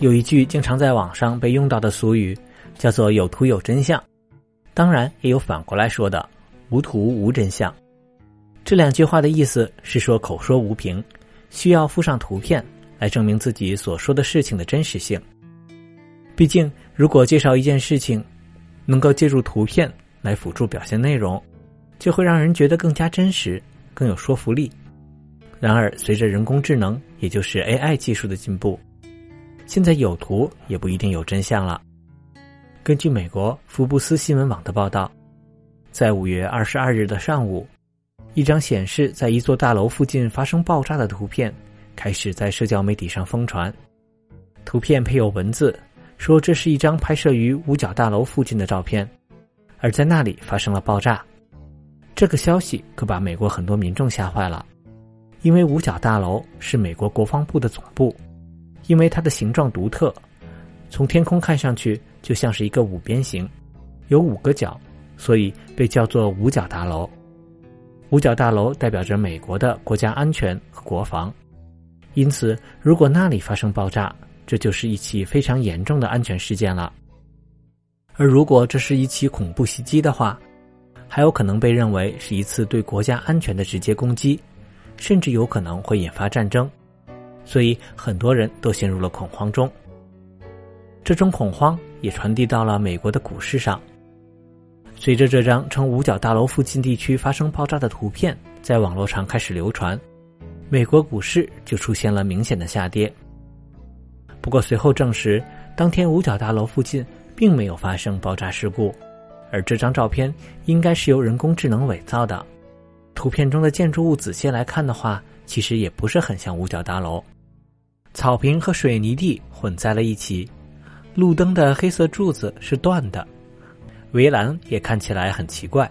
有一句经常在网上被用到的俗语，叫做“有图有真相”。当然，也有反过来说的“无图无真相”。这两句话的意思是说，口说无凭，需要附上图片来证明自己所说的事情的真实性。毕竟，如果介绍一件事情，能够借助图片来辅助表现内容，就会让人觉得更加真实，更有说服力。然而，随着人工智能，也就是 AI 技术的进步，现在有图也不一定有真相了。根据美国福布斯新闻网的报道，在五月二十二日的上午。一张显示在一座大楼附近发生爆炸的图片开始在社交媒体上疯传。图片配有文字，说这是一张拍摄于五角大楼附近的照片，而在那里发生了爆炸。这个消息可把美国很多民众吓坏了，因为五角大楼是美国国防部的总部，因为它的形状独特，从天空看上去就像是一个五边形，有五个角，所以被叫做五角大楼。五角大楼代表着美国的国家安全和国防，因此，如果那里发生爆炸，这就是一起非常严重的安全事件了。而如果这是一起恐怖袭击的话，还有可能被认为是一次对国家安全的直接攻击，甚至有可能会引发战争。所以，很多人都陷入了恐慌中。这种恐慌也传递到了美国的股市上。随着这张称五角大楼附近地区发生爆炸的图片在网络上开始流传，美国股市就出现了明显的下跌。不过随后证实，当天五角大楼附近并没有发生爆炸事故，而这张照片应该是由人工智能伪造的。图片中的建筑物仔细来看的话，其实也不是很像五角大楼，草坪和水泥地混在了一起，路灯的黑色柱子是断的。围栏也看起来很奇怪，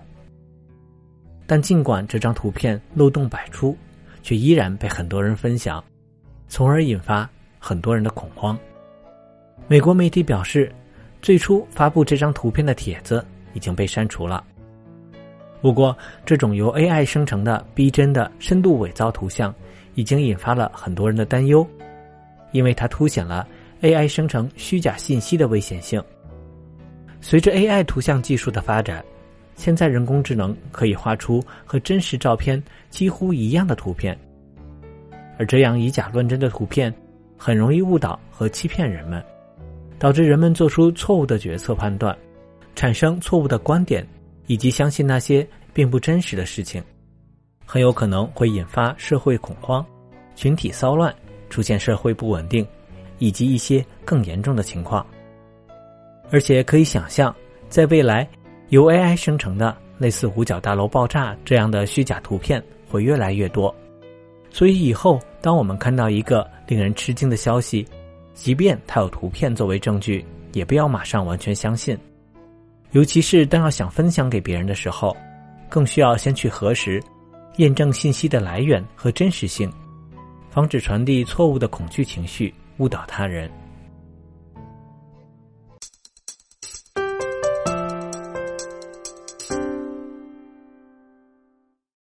但尽管这张图片漏洞百出，却依然被很多人分享，从而引发很多人的恐慌。美国媒体表示，最初发布这张图片的帖子已经被删除了。不过，这种由 AI 生成的逼真的深度伪造图像，已经引发了很多人的担忧，因为它凸显了 AI 生成虚假信息的危险性。随着 AI 图像技术的发展，现在人工智能可以画出和真实照片几乎一样的图片，而这样以假乱真的图片很容易误导和欺骗人们，导致人们做出错误的决策判断，产生错误的观点，以及相信那些并不真实的事情，很有可能会引发社会恐慌、群体骚乱，出现社会不稳定，以及一些更严重的情况。而且可以想象，在未来，由 AI 生成的类似五角大楼爆炸这样的虚假图片会越来越多。所以以后，当我们看到一个令人吃惊的消息，即便它有图片作为证据，也不要马上完全相信。尤其是当要想分享给别人的时候，更需要先去核实、验证信息的来源和真实性，防止传递错误的恐惧情绪，误导他人。